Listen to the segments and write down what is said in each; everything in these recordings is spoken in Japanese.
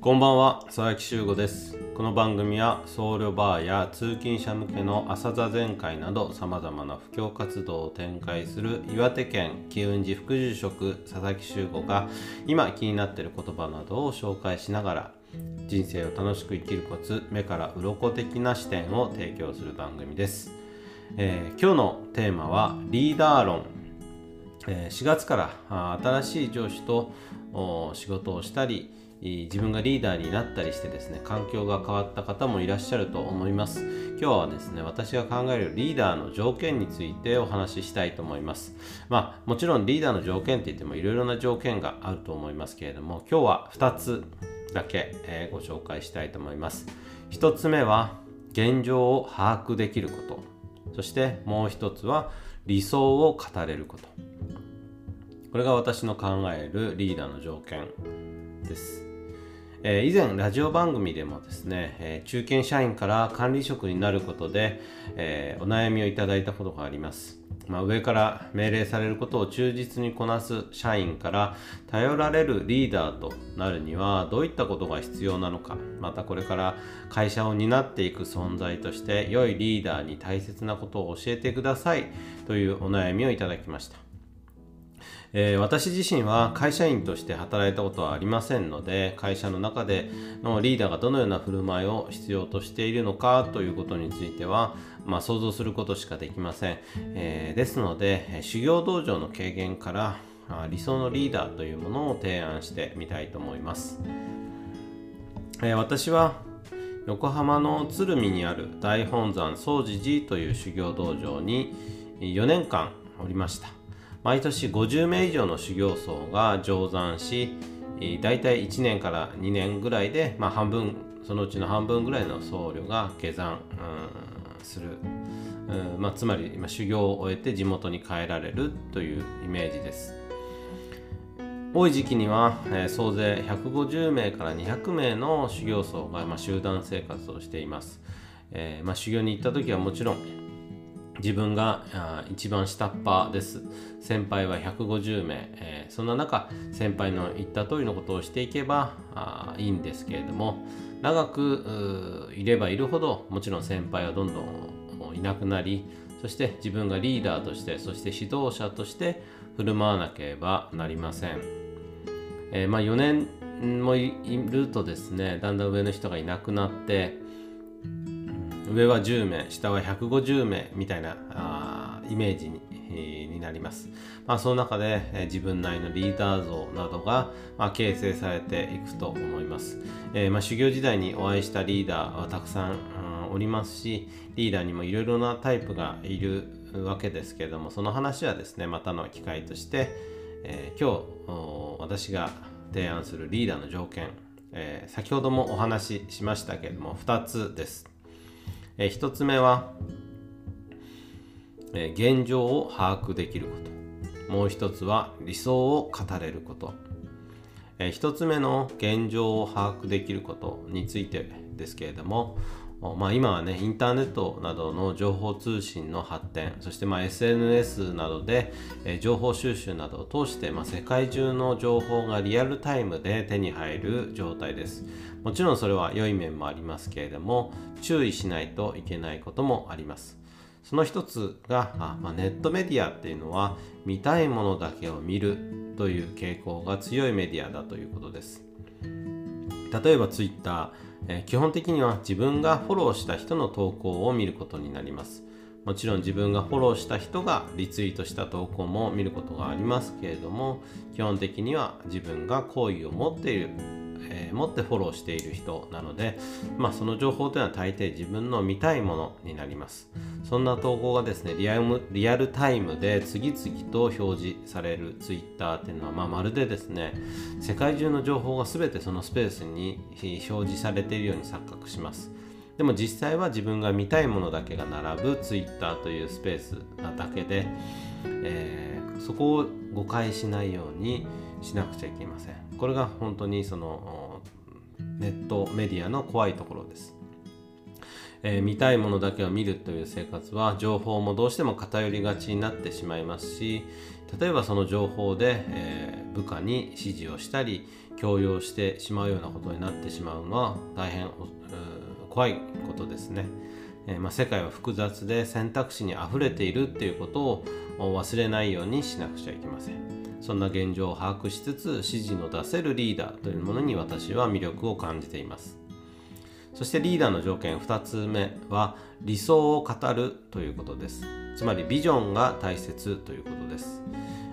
こんばんは佐々木修吾です。この番組は僧侶バーや通勤者向けの朝座禅会などさまざまな布教活動を展開する岩手県機運寺副住職佐々木修吾が今気になっている言葉などを紹介しながら人生を楽しく生きるコツ目から鱗的な視点を提供する番組です、えー、今日のテーマはリーダー論。4月から新しい上司と仕事をしたり自分がリーダーになったりしてですね環境が変わった方もいらっしゃると思います。今日はですね私が考えるリーダーの条件についてお話ししたいと思います。まあもちろんリーダーの条件って言ってもいろいろな条件があると思いますけれども今日は2つだけ、えー、ご紹介したいと思います。1つ目は現状を把握できること。そしてもう1つは理想を語れること。これが私の考えるリーダーの条件です。えー、以前ラジオ番組でもですね、えー、中堅社員から管理職になることで、えー、お悩みをいただいたことがあります、まあ、上から命令されることを忠実にこなす社員から頼られるリーダーとなるにはどういったことが必要なのかまたこれから会社を担っていく存在として良いリーダーに大切なことを教えてくださいというお悩みをいただきました。えー、私自身は会社員として働いたことはありませんので会社の中でのリーダーがどのような振る舞いを必要としているのかということについては、まあ、想像することしかできません、えー、ですので修行道場の経験から理想のリーダーというものを提案してみたいと思います、えー、私は横浜の鶴見にある大本山総持寺という修行道場に4年間おりました。毎年50名以上の修行僧が乗山し大体1年から2年ぐらいで、まあ、半分そのうちの半分ぐらいの僧侶が下山する、まあ、つまり、まあ、修行を終えて地元に帰られるというイメージです。多い時期には、えー、総勢150名から200名の修行僧が、まあ、集団生活をしています、えーまあ、修行に行った時はもちろん自分が一番下っ端です。先輩は150名、えー、そんな中先輩の言った通りのことをしていけばあいいんですけれども長くいればいるほどもちろん先輩はどんどんいなくなりそして自分がリーダーとしてそして指導者として振る舞わなければなりません、えー、まあ、4年もいるとですねだんだん上の人がいなくなって上は10名下は150名みたいなあイメージにになります、まあ、その中で、え自分なりのリーダー像などが、まあ、形成されていくと思います、えー、まあ、修行時代にお会いしたリーダーはたくさん、おりますしリーダーにもいろいろなタイプがいるわけですけれどもその話はですねまたの機会として、えー、今日私が提案するリーダーの条件、えー、先ほどもお話ししましたけれども2つですえー、1つ目は、えー、現状を把握できること。もう1つは理想を語れること、えー、1つ目の現状を把握できることについてですけれどもまあ、今はねインターネットなどの情報通信の発展そしてま SNS などで、え情報収集などを通して、ま、世界中の情報がリアルタイムで手に入る状態です。もちろんそれは良い面もありますけれども注意しないといけないこともあります。その一つがあ、まあ、ネットメディアっていうのは見たいものだけを見るという傾向が強いメディアだということです。例えば Twitter え基本的には自分がフォローした人の投稿を見ることになります。もちろん自分がフォローした人がリツイートした投稿も見ることがありますけれども基本的には自分が好意を持っている。えー、持ってフォローしている人なので、まあ、その情報というのは大抵自分の見たいものになります。そんな投稿がですねリアルリアルタイムで次々と表示されるツイッターっていうのは、まあ、まるでですね世界中の情報が全てそのスペースに表示されているように錯覚します。でも実際は自分が見たいものだけが並ぶツイッターというスペースなだけで、えー、そこを誤解しないようにしなくちゃいけませんこれが本当にそのネットメディアの怖いところですえー、見たいものだけを見るという生活は情報もどうしても偏りがちになってしまいますし例えばその情報で、えー、部下に指示をしたり強要してしまうようなことになってしまうのは大変怖いことですね。えー、まあ、世界は複雑で選択肢にあふれているっていうことを忘れないようにしなくちゃいけません。そんな現状を把握しつつ指示の出せるリーダーというものに私は魅力を感じています。そしてリーダーの条件2つ目は理想を語るということですつまりビジョンが大切ということです、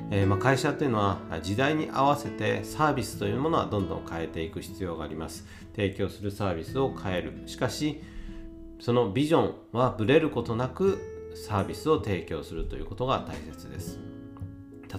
えー、ま、会社というのは時代に合わせてサービスというものはどんどん変えていく必要があります提供するサービスを変えるしかしそのビジョンはブレることなくサービスを提供するということが大切です。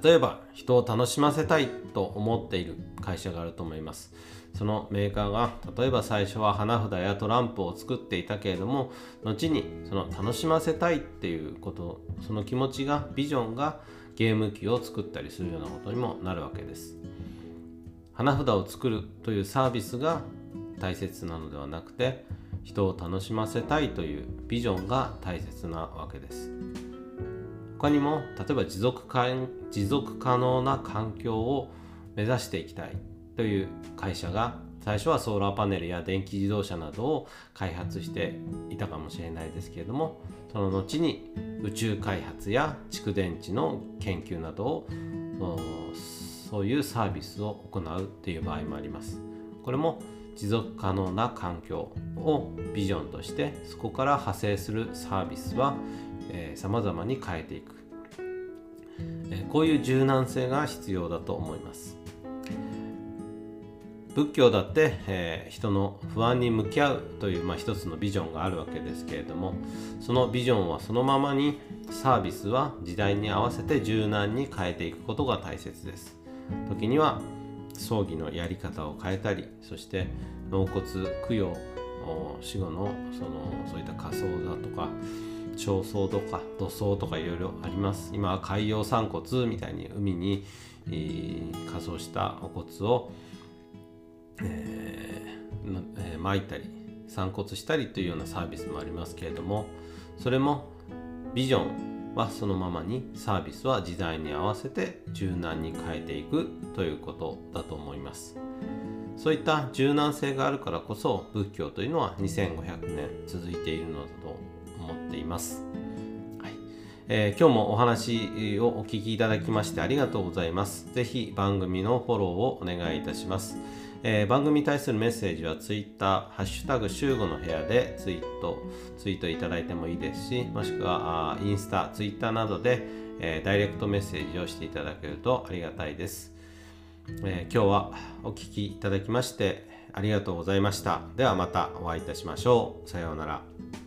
例えば人を楽しませたいと思っている会社があると思います。そのメーカーが例えば最初は花札やトランプを作っていたけれども後にその楽しませたいっていうことその気持ちがビジョンがゲーム機を作ったりするようなことにもなるわけです。花札を作るというサービスが大切なのではなくて人を楽しませたいというビジョンが大切なわけです。他にも例えば持続か持続可能な環境を目指していきたいという会社が最初はソーラーパネルや電気自動車などを開発していたかもしれないですけれどもその後に宇宙開発や蓄電池の研究などをそういうサービスを行うっていう場合もあります。これも持続可能な環境をビジョンとしてそこから派生するサービスはさまざまに変えていく、えー、こういう柔軟性が必要だと思います。仏教だって、えー、人の不安に向き合うという、まあ、一つのビジョンがあるわけですけれどもそのビジョンはそのままにサービスは時代に合わせて柔軟に変えていくことが大切です。時には葬儀のやり方を変えたりそして納骨供養死後のそのそういった仮装だとか彫葬とか土葬とかいろいろあります。今は海洋散骨みたいに海に、えー、仮装したお骨をえーえー、巻いたり散骨したりというようなサービスもありますけれどもそれもビジョンはそのままにサービスは時代に合わせて柔軟に変えていくということだと思います。そういった柔軟性があるからこそ仏教というのは2500年続いているのだと思っています、はい。えー、今日もお話をお聞きいただきましてありがとうございます。是非番組のフォローをお願いいたします。えー、番組に対するメッセージは Twitter、ハッシュタグ週5の部屋でツイート、ツイートいただいてもいいですし、もしくはインスタ、ツイッターなどで、えー、ダイレクトメッセージをしていただけるとありがたいです、えー、今日はお聴きいただきましてありがとうございました。ではまたお会いいたしましょう。さようなら。